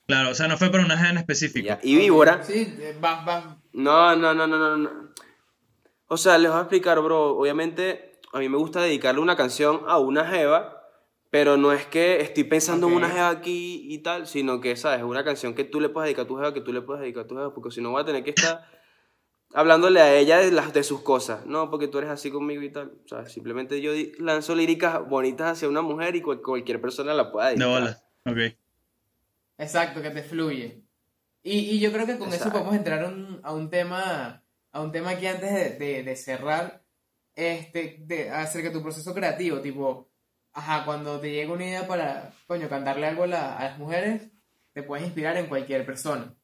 Claro, o sea, no fue para una jeva en específico. ya. Y Víbora. Sí, eh, vas, vas. No, no, no, no, no, no. O sea, les voy a explicar, bro. Obviamente, a mí me gusta dedicarle una canción a una jeva, pero no es que estoy pensando en una jeva aquí y tal, sino que, ¿sabes? Es una canción que tú le puedes dedicar a tu jeva, que tú le puedes dedicar a tu jeva, porque si no voy a tener que estar hablándole a ella de, las, de sus cosas. No, porque tú eres así conmigo y tal. O sea, simplemente yo lanzo líricas bonitas hacia una mujer y cual- cualquier persona la pueda De dedicar. bola. Ok. Exacto, que te fluye. Y, y yo creo que con eso podemos entrar a un, a un tema, a un tema aquí antes de, de- de cerrar, este, de, acerca de tu proceso creativo, tipo, ajá, cuando te llega una idea para, coño, cantarle algo a, la- a las mujeres, te puedes inspirar en cualquier persona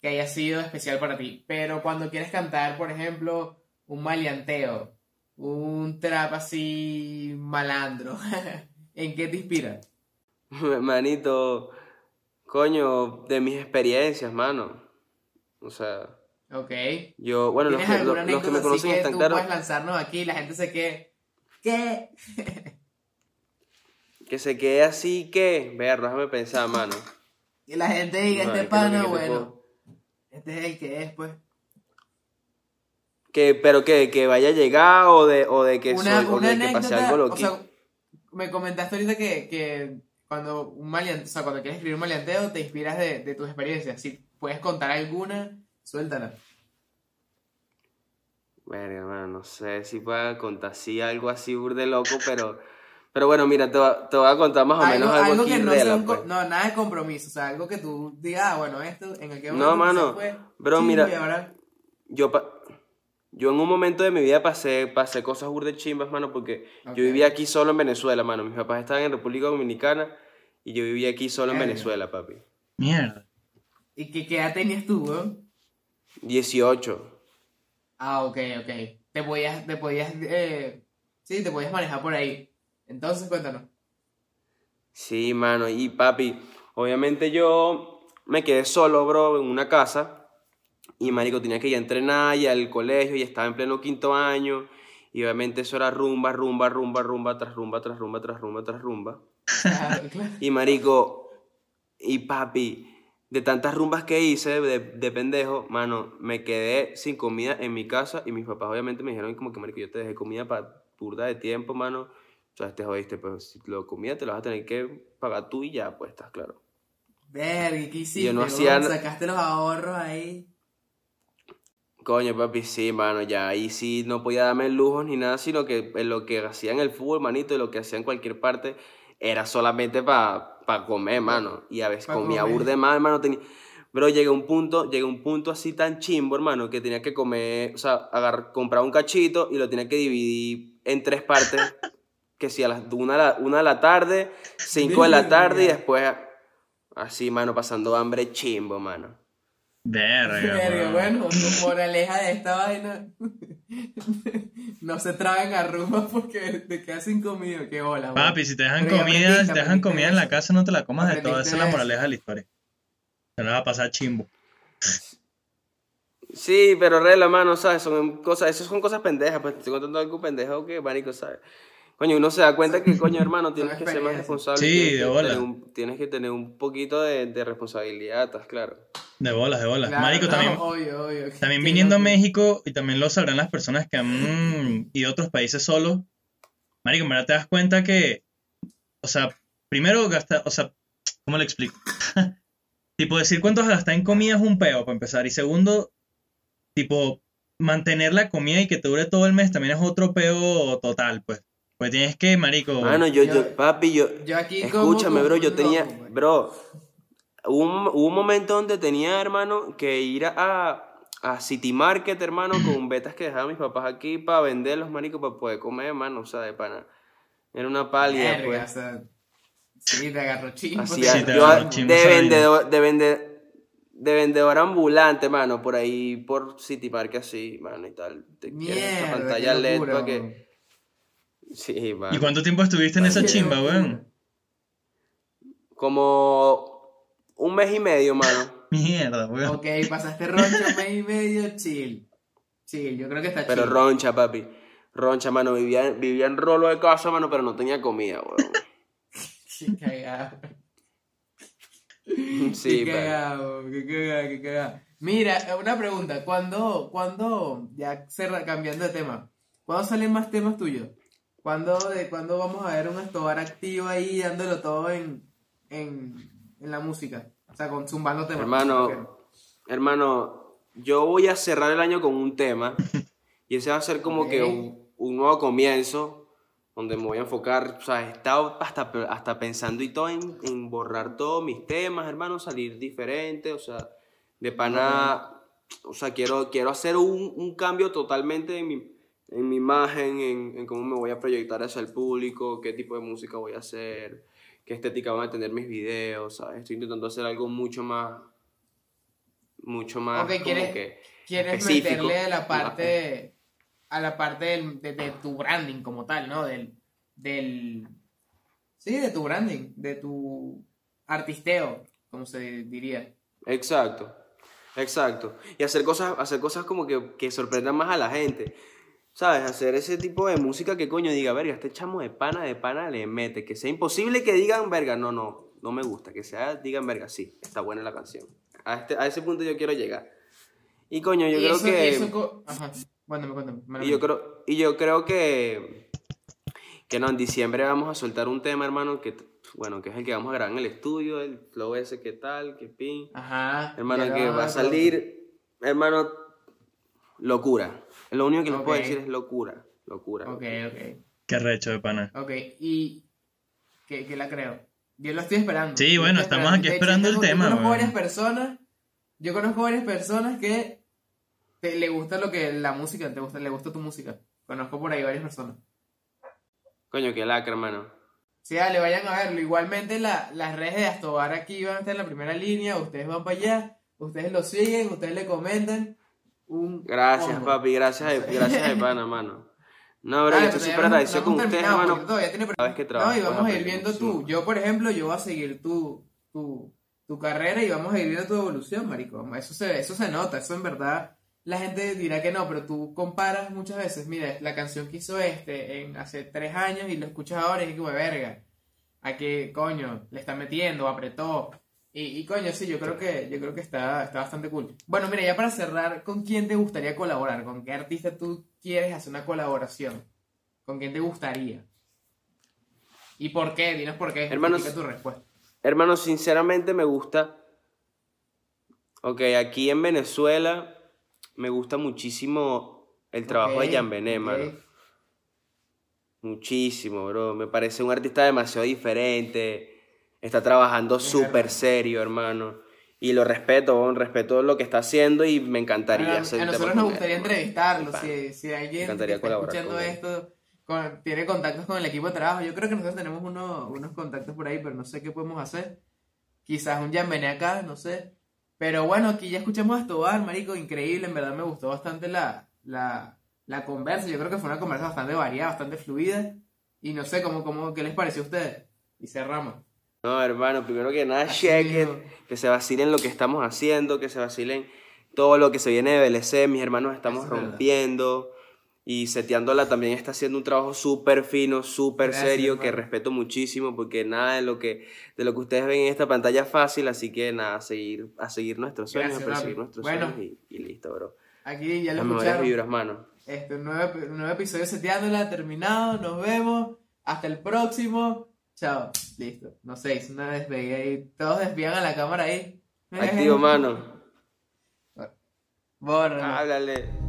que haya sido especial para ti. Pero cuando quieres cantar, por ejemplo, un maleanteo, un trap así malandro, ¿en qué te inspira? Manito, coño, de mis experiencias, mano. O sea, Ok. yo, bueno, los ¿Tienes que, los, los que me conocen que están claros puedes lanzarnos aquí y la gente se quede... ¿Qué? que se quede así que, ver, déjame pensar, mano. Y la gente diga, No, este es que pana, que bueno, puedo- este es el que es, pues. Que, pero que, que vaya a llegar o de, o de que, Una, soy- o una de que pase algo o loquito. sea, me comentaste ahorita que, que cuando un maleanteo, o sea, cuando quieres escribir un maleanteo, te inspiras de, de tus experiencias. Si puedes contar alguna, suéltala. Verga, mano, no sé si pueda contar así algo así burde loco, pero, pero bueno, mira, te, va- te voy a contar más o menos algo, aquí que no rela, sea un co- pues. no, nada de compromiso, o sea, algo que tú digas, ah, bueno, esto en el que No, mano, fue bro, mira, ahora- Yo, pa- yo en un momento de mi vida pasé, pasé cosas burde chimbas, mano, porque yo vivía aquí solo en Venezuela, mano. Mis papás estaban en República Dominicana y yo vivía aquí solo en. Venezuela, papi. Mierda. ¿Y qué, qué edad tenías tú, weón? 18. Ah, ok, ok. Te podías, te podías, eh, sí, te podías manejar por ahí. Entonces, cuéntanos. Sí, mano, y papi, obviamente yo me quedé solo, bro, en una casa. Y marico, tenía que ir a entrenar y al colegio y estaba en pleno quinto año. Y obviamente eso era rumba, rumba, rumba, rumba, tras rumba, tras rumba, tras rumba, tras rumba. Y marico, y papi, de tantas rumbas que hice de, de pendejo, mano, me quedé sin comida en mi casa y mis papás obviamente me dijeron como que marico, yo te dejé comida para burda de tiempo, mano. O sea, te jodiste, pues si lo comida te lo vas a tener que pagar tú y ya, pues estás claro. Verga, ¿qué hiciste? Yo no hacía Sacaste los ahorros ahí. Coño, papi, sí, mano, ya ahí sí no podía darme lujos ni nada, sino que en lo que hacía en el fútbol, manito, y lo que hacía en cualquier parte, era solamente para comer, mano. Y a veces Pa' comía comer. burde mal, hermano. Tenía... Pero llegué a un punto, llegué a un punto así tan chimbo, hermano, que tenía que comer, o sea, agarrar, comprar un cachito y lo tenía que dividir en tres partes. que si a las una, de la- una de la tarde, cinco de la tarde y después así, mano, pasando hambre chimbo, mano. Verga, Verga, bueno, moraleja de esta vaina. no se traen arrumas porque te quedas sin comida. Qué hola, Papi, si te dejan Pero comida, aprendiste, si te dejan comida en la casa, no te la comas de todo. Esa es la moraleja de la historia. Te la va a pasar chimbo. Sí, pero regla, mano, ¿sabes? Son cosas, esas son cosas pendejas, pues te estoy contando algo pendejo que, marico, ¿sabes? Coño, uno se da cuenta que, coño, hermano, tienes que ser más responsable. Sí, tienes de que bola. tener un- tienes que tener un poquito de, de responsabilidad, ¿estás claro? De bolas, de bolas. Claro, Marico, no, también, obvio, obvio. también viniendo a México, y también lo sabrán las personas que han ido a otros países solos, Marico, en verdad te das cuenta que, o sea, primero gasta, o sea, ¿cómo le explico? tipo, decir cuánto gastar en comida es un peo, para empezar. Y segundo, tipo, mantener la comida y que te dure todo el mes también es otro peo total, pues. Pues tienes que, marico, Mano, yo, Yo- papi, yo, Yo aquí escúchame, como bro, yo tenía, bro, hubo un, un momento donde tenía, hermano, que ir a, a City Market, hermano, con betas que dejaban mis papás aquí para venderlos, marico, para poder comer, hermano, o sea, de pana. Era una pálida, pues. o sea, sí, te agarró chimbo. Así, te Sí, yo te agarró de chimbo vendedor, de vende- de vendedor ambulante, mano, por ahí, por City Park así, mano, y tal. Te Mierda, pantalla LED para que... Sí, mano. ¿y cuánto tiempo estuviste en esa chimba, weón? Como un mes y medio, mano. Mierda, weón. Ok, pasaste roncho un mes y medio, chill. Chill, yo creo que está Pero chill. roncha, papi. Roncha, mano. Vivía, vivía en rolo de casa, mano, pero no tenía comida, weón. Qué cagado. Sí, qué pero- cagado, qué cagado, qué cagado. Mira, una pregunta. ¿Cuándo, cuándo, ya cerra- cambiando de tema, ¿cuándo salen más temas tuyos? ¿Cuándo, de, ¿Cuándo vamos a ver un Estobar activo ahí dándolo todo en, en, en la música? O sea, con zumbando temas. Hermano, hermano, yo voy a cerrar el año con un tema y ese va a ser como que un, un nuevo comienzo donde me voy a enfocar, o sea, he estado hasta, hasta pensando y todo en, en borrar todos mis temas, hermano, salir diferente, o sea, de pana, o sea, quiero, quiero hacer un, un cambio totalmente en mi, en mi imagen, en, en cómo me voy a proyectar hacia el público, qué tipo de música voy a hacer, qué estética van a tener mis videos, ¿sabes? Estoy intentando hacer algo mucho más, mucho más Ok, como ¿quieres- que ¿Quieres meterle a la parte, a la parte del- de, de tu branding como tal, ¿no? Del, del, sí, de tu branding, de tu artisteo, como se diría. Exacto, exacto. Y hacer cosas, hacer cosas como que, que sorprendan más a la gente. ¿Sabes? Hacer ese tipo de música que coño diga, verga, este chamo de pana, de pana le mete. Que sea imposible que digan, verga, no, no, no me gusta. Que sea, digan, verga, sí, está buena la canción. A, este, a ese punto yo quiero llegar. Y coño, yo Y creo eso- que... y eso Ajá, cuéntame, cuéntame. Y yo creo, y yo creo que, que no, en diciembre vamos a soltar un tema, hermano, que, bueno, que es el que vamos a grabar en el estudio, el flow ese, que tal, que pin. Ajá. Hermano, que va a salir, hermano, locura. Lo único que les puedo Ok. decir es locura, locura. Ok, ok. Qué recho de pana. Ok, y que, que la creo. Yo lo estoy esperando. Sí, Yo bueno, estamos aquí hecho, esperando el yo tema, conozco weón. varias personas. Yo conozco varias personas que te- le gusta lo que la música, te gusta, le gusta tu música. Conozco por ahí varias personas. Coño, qué lacra, hermano. Sí, dale, vayan a verlo. Igualmente la- las redes de Astobar aquí van a estar en la primera línea. Ustedes van para allá, ustedes lo siguen, ustedes le comentan. Un Gracias, papi, gracias, de- gracias de pana, mano. No, bro, Dale, yo estoy súper agradecido con ustedes, hermano. porque todavía tiene- Cada vez que No, y vamos a ir viendo tú. Yo, por ejemplo, yo voy a seguir tu, tu, tu carrera y vamos a ir viendo tu evolución, marico. Eso se, eso se nota, eso en verdad. La gente dirá que no, pero tú comparas muchas veces. Mira, la canción que hizo este en hace tres años y lo escuchas ahora y es como verga. A qué coño le está metiendo, apretó. Y, y coño, sí, yo creo que, yo creo que está, está bastante cool. Bueno, mira, ya para cerrar, ¿con quién te gustaría colaborar? ¿Con qué artista tú quieres hacer una colaboración? ¿Con quién te gustaría? ¿Y por qué? Dinos por qué. Hermanos- tu respuesta. Hermano, sinceramente me gusta. Ok, aquí en Venezuela me gusta muchísimo el trabajo de Jan Bené, mano. Muchísimo, bro. Me parece un artista demasiado diferente. Está trabajando súper serio, hermano. Y lo respeto, respeto lo que está haciendo y me encantaría Bueno, a nosotros nos gustaría entrevistarlo. Si, si alguien que está escuchando con esto con- tiene contactos con el equipo de trabajo, yo creo que nosotros tenemos uno- unos contactos por ahí, pero no sé qué podemos hacer. Quizás un Bené acá, no sé. Pero bueno, aquí ya escuchamos a Estobar, marico, increíble. En verdad me gustó bastante la, la, la conversa. Yo creo que fue una conversa bastante variada, bastante fluida. Y no sé, cómo, cómo, ¿qué les pareció a ustedes? Y cerramos. No, hermano, primero que nada, Así chequen, que se vacilen lo que estamos haciendo, que se vacilen todo lo que se viene de BLC, mis hermanos estamos verdad. rompiendo. Y seteándola también está haciendo un trabajo súper fino, súper serio, que respeto muchísimo, porque nada de lo que, de lo que ustedes ven en esta pantalla es fácil, así que nada, a seguir, a seguir nuestros sueños, Gracias, a perseguir nuestros Bueno. sueños y, y listo, bro. Aquí ya lo Las escucharon. vibras, mano. Este, un nuevo, un nuevo episodio seteándola, terminado. Nos vemos. Hasta el próximo. Chao. Listo. No sé, hice una despedida ahí. Todos desvían a la cámara ahí. Activo, mano. Bórralo. Háblale.